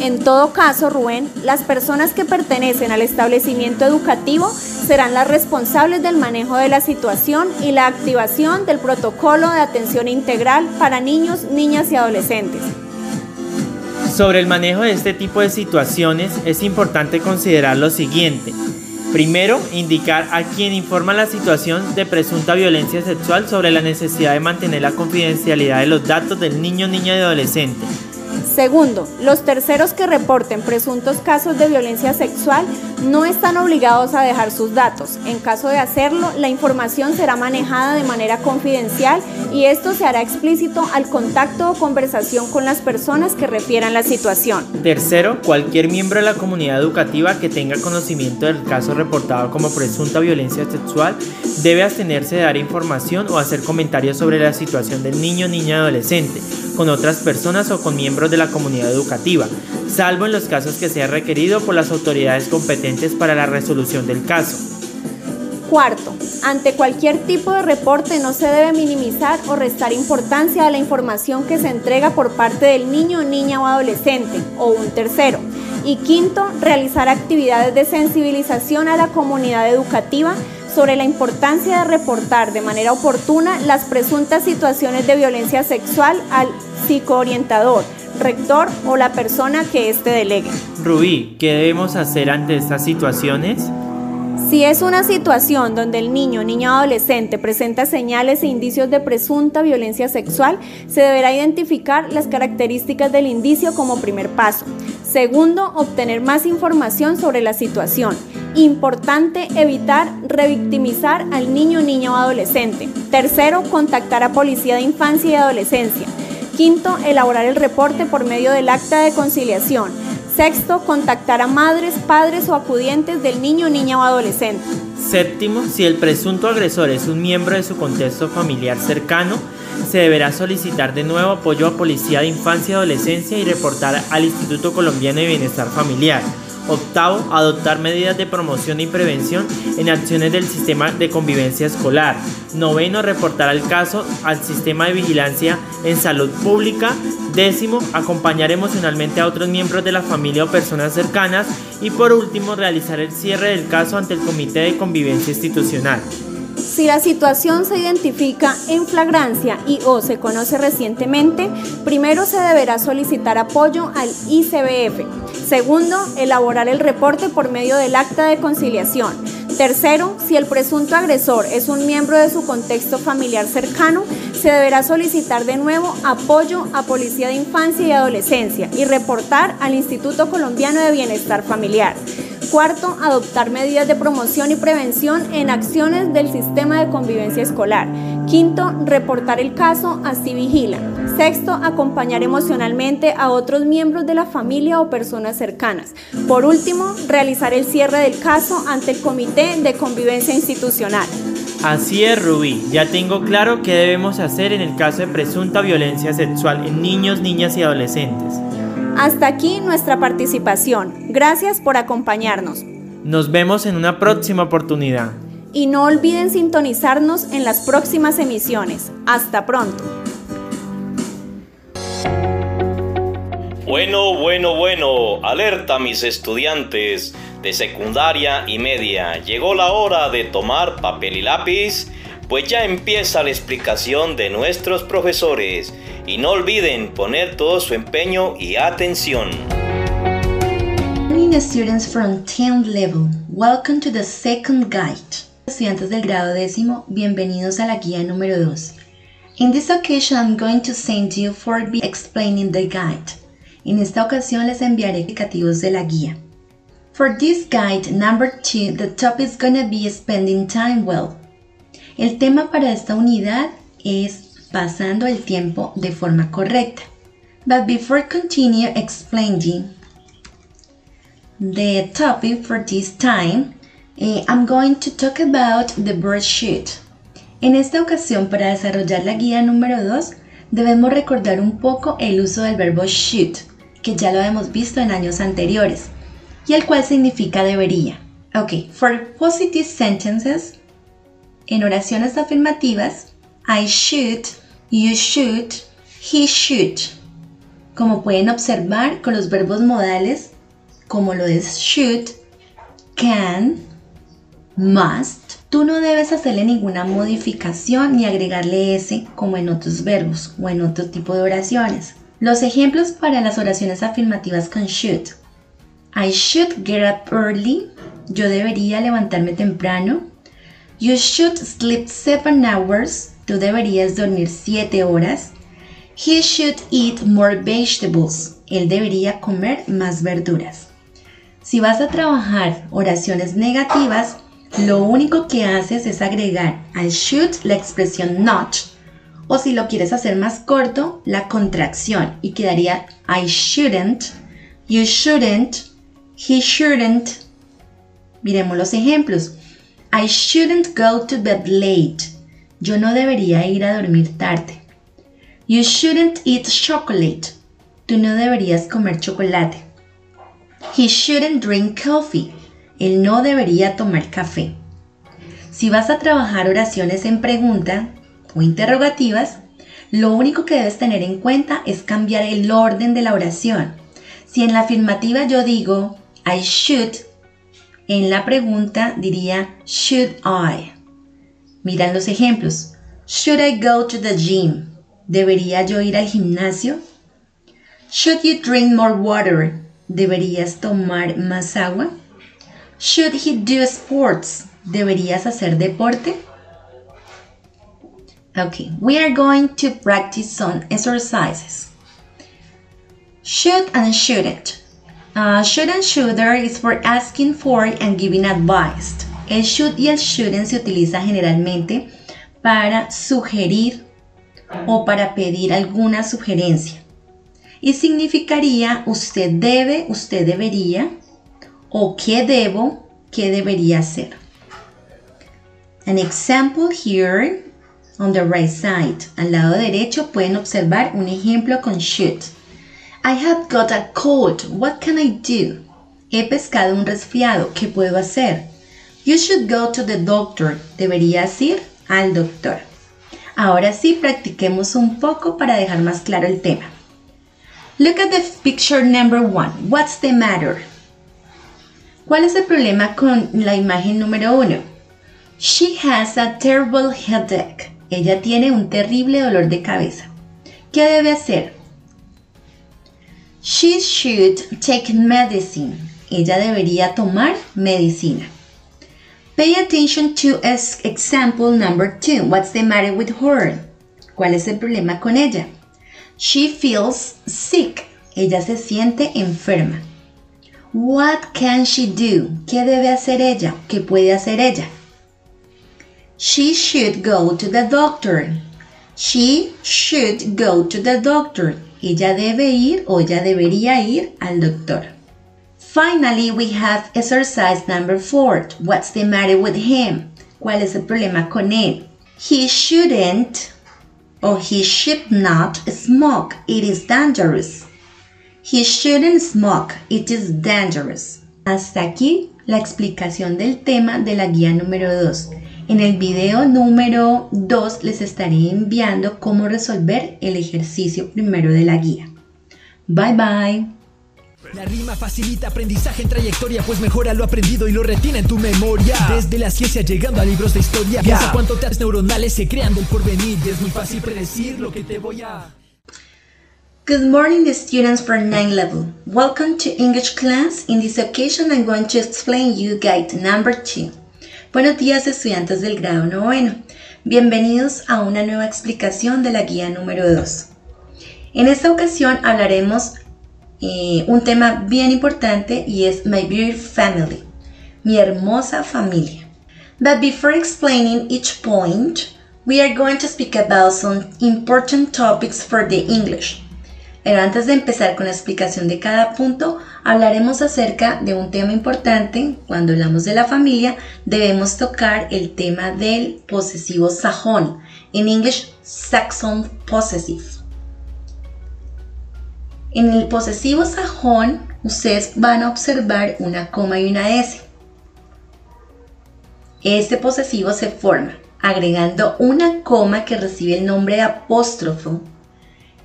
En todo caso, Rubén, las personas que pertenecen al establecimiento educativo serán las responsables del manejo de la situación y la activación del protocolo de atención integral para niños, niñas y adolescentes. Sobre el manejo de este tipo de situaciones es importante considerar lo siguiente. Primero, indicar a quien informa la situación de presunta violencia sexual sobre la necesidad de mantener la confidencialidad de los datos del niño, niña y adolescente. Segundo, los terceros que reporten presuntos casos de violencia sexual no están obligados a dejar sus datos. En caso de hacerlo, la información será manejada de manera confidencial y esto se hará explícito al contacto o conversación con las personas que refieran la situación. Tercero, cualquier miembro de la comunidad educativa que tenga conocimiento del caso reportado como presunta violencia sexual debe abstenerse de dar información o hacer comentarios sobre la situación del niño, niña, adolescente con otras personas o con miembros de la comunidad educativa, salvo en los casos que sea requerido por las autoridades competentes para la resolución del caso. Cuarto, ante cualquier tipo de reporte no se debe minimizar o restar importancia a la información que se entrega por parte del niño, niña o adolescente o un tercero. Y quinto, realizar actividades de sensibilización a la comunidad educativa sobre la importancia de reportar de manera oportuna las presuntas situaciones de violencia sexual al psicoorientador, rector o la persona que éste delegue. Rubí, ¿qué debemos hacer ante estas situaciones? Si es una situación donde el niño, niña o adolescente presenta señales e indicios de presunta violencia sexual, se deberá identificar las características del indicio como primer paso. Segundo, obtener más información sobre la situación. Importante evitar revictimizar al niño, niña o adolescente. Tercero, contactar a Policía de Infancia y Adolescencia. Quinto, elaborar el reporte por medio del acta de conciliación. Sexto, contactar a madres, padres o acudientes del niño, niña o adolescente. Séptimo, si el presunto agresor es un miembro de su contexto familiar cercano, se deberá solicitar de nuevo apoyo a Policía de Infancia y Adolescencia y reportar al Instituto Colombiano de Bienestar Familiar. Octavo, adoptar medidas de promoción y prevención en acciones del sistema de convivencia escolar. Noveno, reportar el caso al sistema de vigilancia en salud pública. Décimo, acompañar emocionalmente a otros miembros de la familia o personas cercanas. Y por último, realizar el cierre del caso ante el Comité de Convivencia Institucional. Si la situación se identifica en flagrancia y o se conoce recientemente, primero se deberá solicitar apoyo al ICBF. Segundo, elaborar el reporte por medio del acta de conciliación. Tercero, si el presunto agresor es un miembro de su contexto familiar cercano, se deberá solicitar de nuevo apoyo a Policía de Infancia y Adolescencia y reportar al Instituto Colombiano de Bienestar Familiar. Cuarto, adoptar medidas de promoción y prevención en acciones del sistema de convivencia escolar. Quinto, reportar el caso así vigila. Sexto, acompañar emocionalmente a otros miembros de la familia o personas cercanas. Por último, realizar el cierre del caso ante el Comité de Convivencia Institucional. Así es, Rubí. Ya tengo claro qué debemos hacer en el caso de presunta violencia sexual en niños, niñas y adolescentes. Hasta aquí nuestra participación. Gracias por acompañarnos. Nos vemos en una próxima oportunidad. Y no olviden sintonizarnos en las próximas emisiones. Hasta pronto. Bueno, bueno, bueno, alerta mis estudiantes de secundaria y media. Llegó la hora de tomar papel y lápiz pues ya empieza la explicación de nuestros profesores y no olviden poner todo su empeño y atención. Morning students from 10th level, welcome to the second guide. Estudiantes del grado décimo, bienvenidos a la guía número 2. In this occasion I'm going to send you for explaining the guide. En esta ocasión les enviaré explicativos de la guía. For this guide number 2, the topic is gonna be spending time well. El tema para esta unidad es pasando el tiempo de forma correcta. But before continue explaining the topic for this time, eh, I'm going to talk about the bird shoot. En esta ocasión, para desarrollar la guía número 2, debemos recordar un poco el uso del verbo shoot, que ya lo hemos visto en años anteriores, y el cual significa debería. Ok, for positive sentences, en oraciones afirmativas, I should, you should, he should. Como pueden observar con los verbos modales, como lo es should, can, must, tú no debes hacerle ninguna modificación ni agregarle ese como en otros verbos o en otro tipo de oraciones. Los ejemplos para las oraciones afirmativas con should. I should get up early. Yo debería levantarme temprano. You should sleep seven hours. Tú deberías dormir siete horas. He should eat more vegetables. Él debería comer más verduras. Si vas a trabajar oraciones negativas, lo único que haces es agregar al should la expresión not. O si lo quieres hacer más corto, la contracción y quedaría I shouldn't, you shouldn't, he shouldn't. Miremos los ejemplos. I shouldn't go to bed late. Yo no debería ir a dormir tarde. You shouldn't eat chocolate. Tú no deberías comer chocolate. He shouldn't drink coffee. Él no debería tomar café. Si vas a trabajar oraciones en pregunta o interrogativas, lo único que debes tener en cuenta es cambiar el orden de la oración. Si en la afirmativa yo digo I should, en la pregunta diría should I. Miran los ejemplos. Should I go to the gym? ¿Debería yo ir al gimnasio? Should you drink more water? ¿Deberías tomar más agua? Should he do sports? ¿Deberías hacer deporte? Okay, we are going to practice some exercises. Should and shouldn't. Uh, should and shouldn't is for asking for and giving advice. El should y el shouldn't se utiliza generalmente para sugerir o para pedir alguna sugerencia. Y significaría usted debe, usted debería, o qué debo, qué debería hacer. An example here on the right side. Al lado derecho pueden observar un ejemplo con should. I have got a cold. What can I do? He pescado un resfriado. ¿Qué puedo hacer? You should go to the doctor. Deberías ir al doctor. Ahora sí, practiquemos un poco para dejar más claro el tema. Look at the picture number one. What's the matter? ¿Cuál es el problema con la imagen número uno? She has a terrible headache. Ella tiene un terrible dolor de cabeza. ¿Qué debe hacer? She should take medicine. Ella debería tomar medicina. Pay attention to example number two. What's the matter with her? ¿Cuál es el problema con ella? She feels sick. Ella se siente enferma. What can she do? ¿Qué debe hacer ella? ¿Qué puede hacer ella? She should go to the doctor. She should go to the doctor. Ella debe ir o ella debería ir al doctor. Finally, we have exercise number four. What's the matter with him? ¿Cuál es el problema con él? He shouldn't or he should not smoke. It is dangerous. He shouldn't smoke. It is dangerous. Hasta aquí la explicación del tema de la guía número 2. En el video número 2 les estaré enviando cómo resolver el ejercicio primero de la guía. Bye bye. La rima facilita aprendizaje en trayectoria, pues mejora lo aprendido y lo retiene en tu memoria. Desde la ciencia llegando a libros de historia, piensa cuánto tags neuronales se crean del porvenir. Y es muy fácil predecir lo que te voy a. Good morning, the students for 9 level. Welcome to English class. In this occasion, I'm going to explain you guide number 2. Buenos días, estudiantes del grado noveno. Bienvenidos a una nueva explicación de la guía número 2. En esta ocasión hablaremos eh, un tema bien importante y es My Beautiful Family, mi hermosa familia. But before explaining each point, we are going to speak about some important topics for the English. Pero antes de empezar con la explicación de cada punto, hablaremos acerca de un tema importante. Cuando hablamos de la familia, debemos tocar el tema del posesivo sajón, en English Saxon Possessive. En el posesivo sajón, ustedes van a observar una coma y una S. Este posesivo se forma agregando una coma que recibe el nombre de apóstrofo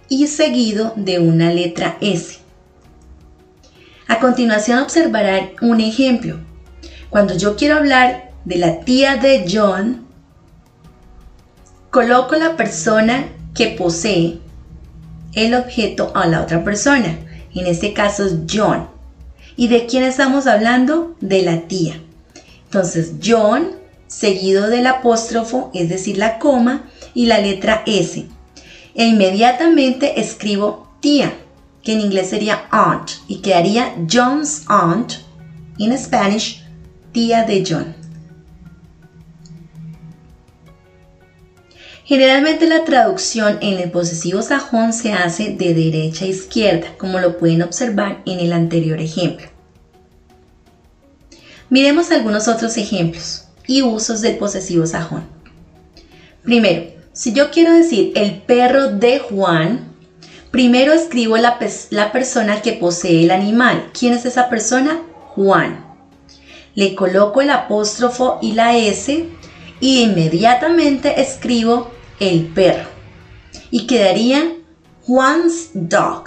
y seguido de una letra S. A continuación observarán un ejemplo. Cuando yo quiero hablar de la tía de John, coloco la persona que posee el objeto a la otra persona. En este caso es John. ¿Y de quién estamos hablando? De la tía. Entonces, John seguido del apóstrofo, es decir, la coma, y la letra S e inmediatamente escribo tía, que en inglés sería aunt, y quedaría John's aunt, en Spanish, tía de John. Generalmente la traducción en el posesivo sajón se hace de derecha a izquierda, como lo pueden observar en el anterior ejemplo. Miremos algunos otros ejemplos y usos del posesivo sajón. Primero, si yo quiero decir el perro de Juan, primero escribo la, la persona que posee el animal. ¿Quién es esa persona? Juan. Le coloco el apóstrofo y la S y inmediatamente escribo el perro. Y quedaría Juan's dog.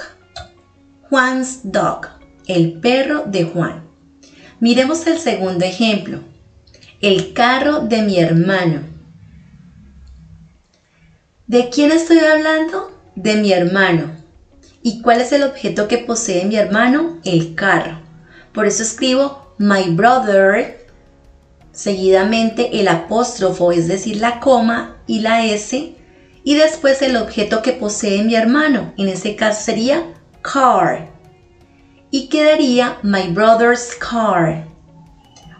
Juan's dog. El perro de Juan. Miremos el segundo ejemplo. El carro de mi hermano. ¿De quién estoy hablando? De mi hermano. ¿Y cuál es el objeto que posee mi hermano? El carro. Por eso escribo my brother, seguidamente el apóstrofo, es decir, la coma y la S, y después el objeto que posee mi hermano. En este caso sería car. Y quedaría my brother's car.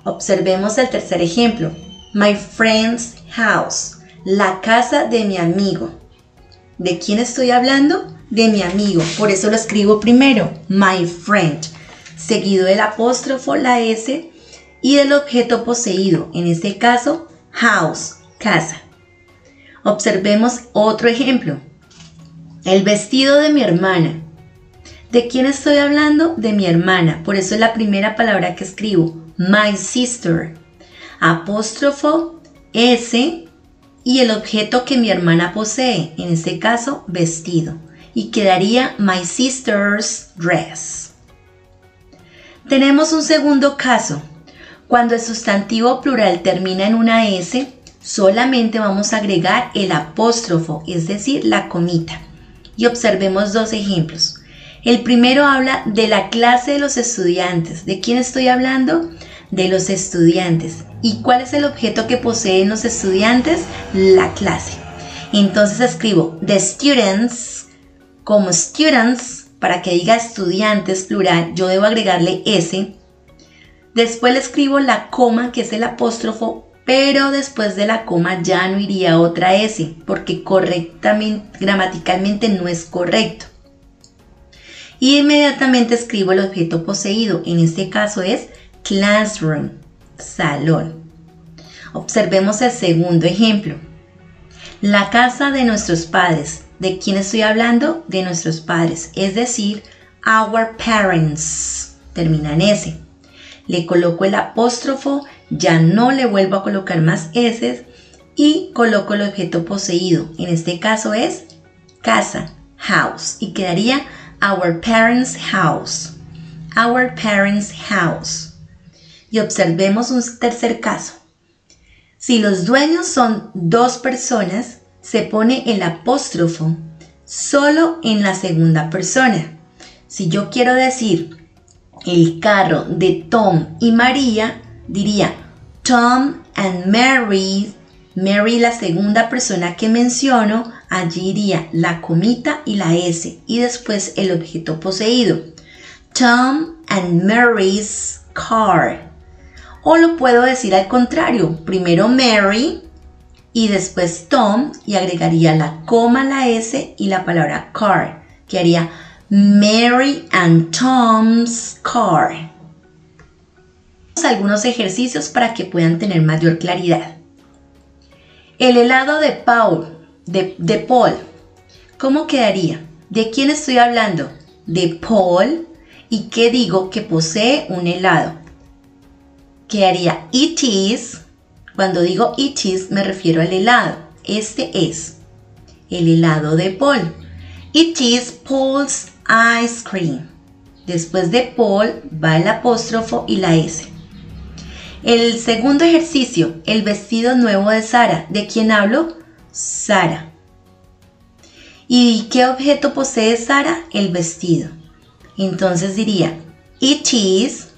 Observemos el tercer ejemplo. My friend's house la casa de mi amigo. ¿De quién estoy hablando? De mi amigo. Por eso lo escribo primero, my friend, seguido del apóstrofo, la S, y del objeto poseído, en este caso, house, casa. Observemos otro ejemplo. El vestido de mi hermana. ¿De quién estoy hablando? De mi hermana. Por eso es la primera palabra que escribo, my sister. Apóstrofo S y el objeto que mi hermana posee, en este caso vestido, y quedaría my sister's dress. Tenemos un segundo caso. Cuando el sustantivo plural termina en una S, solamente vamos a agregar el apóstrofo, es decir, la comita. Y observemos dos ejemplos. El primero habla de la clase de los estudiantes. ¿De quién estoy hablando? De los estudiantes. ¿Y cuál es el objeto que poseen los estudiantes? La clase. Entonces escribo the students como students para que diga estudiantes plural. Yo debo agregarle S. Después le escribo la coma que es el apóstrofo, pero después de la coma ya no iría otra S porque correctamente, gramaticalmente no es correcto. Y inmediatamente escribo el objeto poseído. En este caso es classroom salón. Observemos el segundo ejemplo. La casa de nuestros padres. ¿De quién estoy hablando? De nuestros padres, es decir, our parents. Termina en S. Le coloco el apóstrofo, ya no le vuelvo a colocar más S y coloco el objeto poseído. En este caso es casa, house, y quedaría our parents' house. our parents' house. Y observemos un tercer caso. Si los dueños son dos personas, se pone el apóstrofo solo en la segunda persona. Si yo quiero decir el carro de Tom y María, diría Tom and Mary. Mary, la segunda persona que menciono, allí iría la comita y la S y después el objeto poseído. Tom and Mary's car. O lo puedo decir al contrario, primero Mary y después Tom y agregaría la coma, la S y la palabra car, que haría Mary and Tom's car. Algunos ejercicios para que puedan tener mayor claridad. El helado de Paul, de, de Paul, ¿cómo quedaría? ¿De quién estoy hablando? De Paul. ¿Y qué digo? Que posee un helado. Quedaría it is cuando digo it is me refiero al helado. Este es el helado de Paul. It is Paul's ice cream. Después de Paul va el apóstrofo y la S. El segundo ejercicio, el vestido nuevo de Sara. ¿De quién hablo? Sara. ¿Y qué objeto posee Sara? El vestido. Entonces diría, it is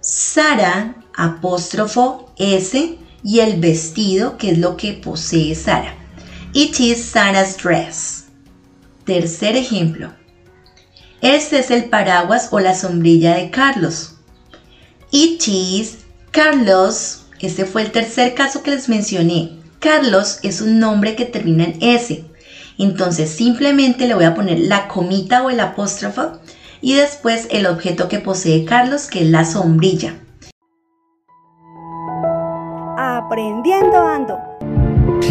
Sara, apóstrofo S, y el vestido, que es lo que posee Sara. It is Sarah's dress. Tercer ejemplo. Este es el paraguas o la sombrilla de Carlos. It is Carlos. Este fue el tercer caso que les mencioné. Carlos es un nombre que termina en S. Entonces simplemente le voy a poner la comita o el apóstrofo y después el objeto que posee Carlos, que es la sombrilla. Aprendiendo ando.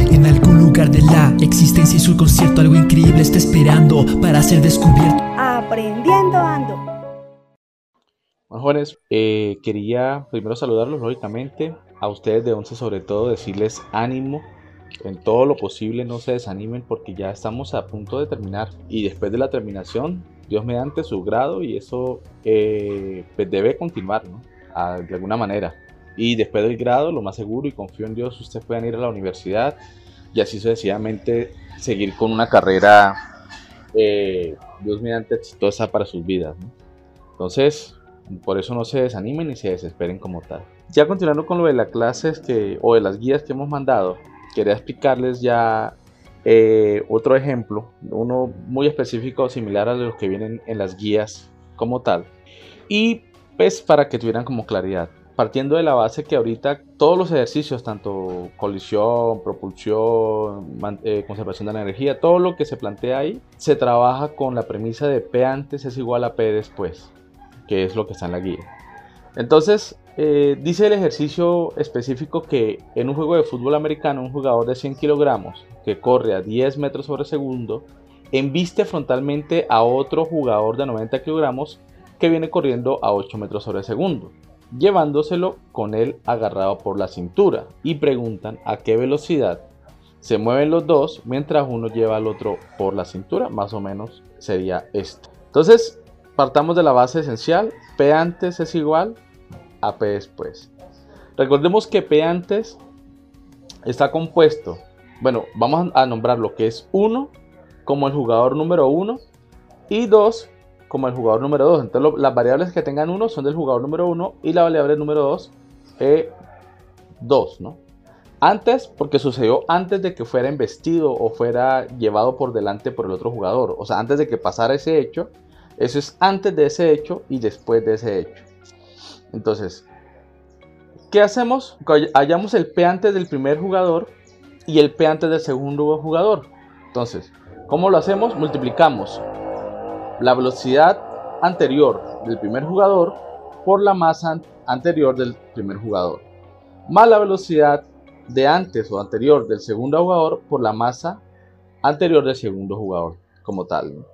En algún lugar de la existencia y su concierto algo increíble está esperando para ser descubierto. Aprendiendo ando. Bueno, jóvenes, eh, quería primero saludarlos lógicamente, a ustedes de once sobre todo, decirles ánimo, en todo lo posible no se desanimen porque ya estamos a punto de terminar y después de la terminación, Dios mediante su grado y eso eh, pues debe continuar, ¿no? de alguna manera. Y después del grado, lo más seguro y confío en Dios, ustedes puedan ir a la universidad y así sucesivamente seguir con una carrera, eh, Dios mediante, exitosa para sus vidas. Entonces, por eso no se desanimen ni se desesperen como tal. Ya continuando con lo de las clases que, o de las guías que hemos mandado, quería explicarles ya eh, otro ejemplo, uno muy específico, similar a los que vienen en las guías como tal. Y pues para que tuvieran como claridad partiendo de la base que ahorita todos los ejercicios, tanto colisión, propulsión, eh, conservación de la energía, todo lo que se plantea ahí, se trabaja con la premisa de P antes es igual a P después, que es lo que está en la guía. Entonces, eh, dice el ejercicio específico que en un juego de fútbol americano, un jugador de 100 kilogramos que corre a 10 metros sobre segundo, embiste frontalmente a otro jugador de 90 kilogramos que viene corriendo a 8 metros sobre segundo llevándoselo con él agarrado por la cintura y preguntan a qué velocidad se mueven los dos mientras uno lleva al otro por la cintura, más o menos sería esto. Entonces, partamos de la base esencial, P antes es igual a P después. Recordemos que P antes está compuesto, bueno, vamos a nombrar lo que es 1 como el jugador número 1 y 2 como el jugador número 2. Entonces las variables que tengan 1 son del jugador número 1 y la variable número 2 es 2, ¿no? Antes, porque sucedió antes de que fuera investido o fuera llevado por delante por el otro jugador. O sea, antes de que pasara ese hecho. Eso es antes de ese hecho y después de ese hecho. Entonces, ¿qué hacemos? Hallamos el P antes del primer jugador y el P antes del segundo jugador. Entonces, ¿cómo lo hacemos? Multiplicamos la velocidad anterior del primer jugador por la masa anterior del primer jugador, más la velocidad de antes o anterior del segundo jugador por la masa anterior del segundo jugador como tal.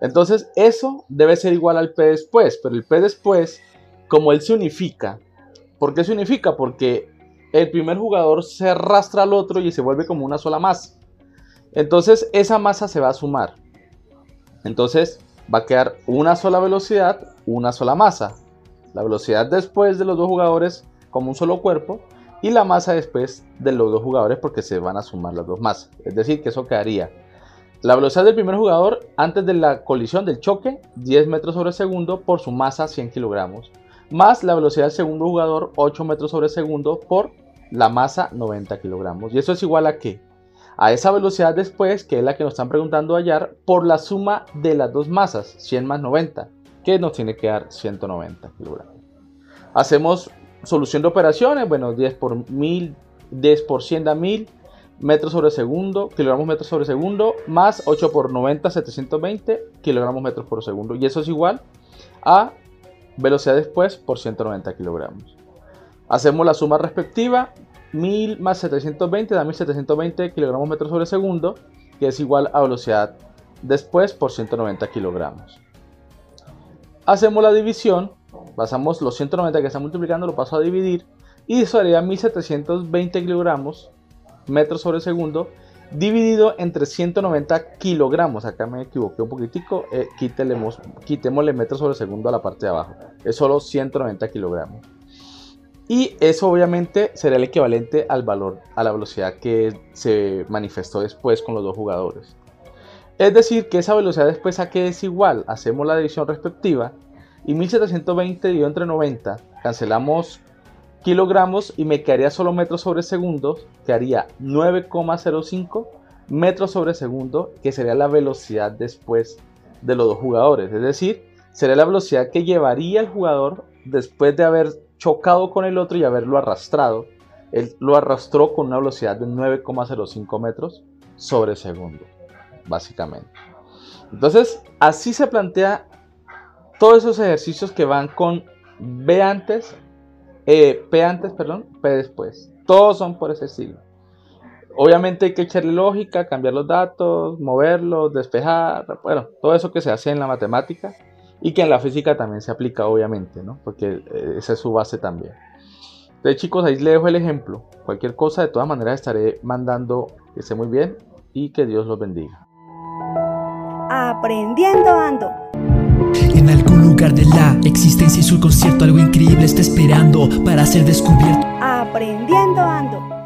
Entonces eso debe ser igual al P después, pero el P después, como él se unifica, ¿por qué se unifica? Porque el primer jugador se arrastra al otro y se vuelve como una sola masa. Entonces esa masa se va a sumar. Entonces va a quedar una sola velocidad, una sola masa. La velocidad después de los dos jugadores como un solo cuerpo y la masa después de los dos jugadores porque se van a sumar las dos masas. Es decir, que eso quedaría la velocidad del primer jugador antes de la colisión del choque 10 metros sobre segundo por su masa 100 kilogramos más la velocidad del segundo jugador 8 metros sobre segundo por la masa 90 kilogramos. Y eso es igual a qué? A esa velocidad después, que es la que nos están preguntando hallar, por la suma de las dos masas, 100 más 90, que nos tiene que dar 190 kilogramos. Hacemos solución de operaciones, bueno, 10 por 1000, 10 por 100 da 1000, metros sobre segundo, kilogramos metros sobre segundo, más 8 por 90, 720 kilogramos metros por segundo. Y eso es igual a velocidad después por 190 kilogramos. Hacemos la suma respectiva, 1000 más 720 da 1720 kilogramos metros sobre segundo, que es igual a velocidad después por 190 kilogramos. Hacemos la división, pasamos los 190 que está multiplicando, lo paso a dividir, y eso haría 1720 kilogramos metros sobre segundo dividido entre 190 kilogramos. Acá me equivoqué un poquitico. Eh, quitémosle metros sobre segundo a la parte de abajo. Es solo 190 kilogramos. Y eso obviamente será el equivalente al valor, a la velocidad que se manifestó después con los dos jugadores. Es decir, que esa velocidad después a que es igual. Hacemos la división respectiva. Y 1720 dividido entre 90. Cancelamos kilogramos y me quedaría solo metros sobre segundo, que haría 9,05 metros sobre segundo, que sería la velocidad después de los dos jugadores. Es decir, sería la velocidad que llevaría el jugador después de haber chocado con el otro y haberlo arrastrado. Él lo arrastró con una velocidad de 9,05 metros sobre segundo, básicamente. Entonces, así se plantea todos esos ejercicios que van con B antes eh, P antes, perdón, P después. Todos son por ese signo. Obviamente hay que echarle lógica, cambiar los datos, moverlos, despejar, bueno, todo eso que se hace en la matemática y que en la física también se aplica, obviamente, ¿no? Porque eh, esa es su base también. Entonces, chicos, ahí les dejo el ejemplo. Cualquier cosa, de todas maneras, estaré mandando que esté muy bien y que Dios los bendiga. Aprendiendo ando. En algún lugar de la existencia y su concierto algo increíble está esperando para ser descubierto. Aprendiendo ando.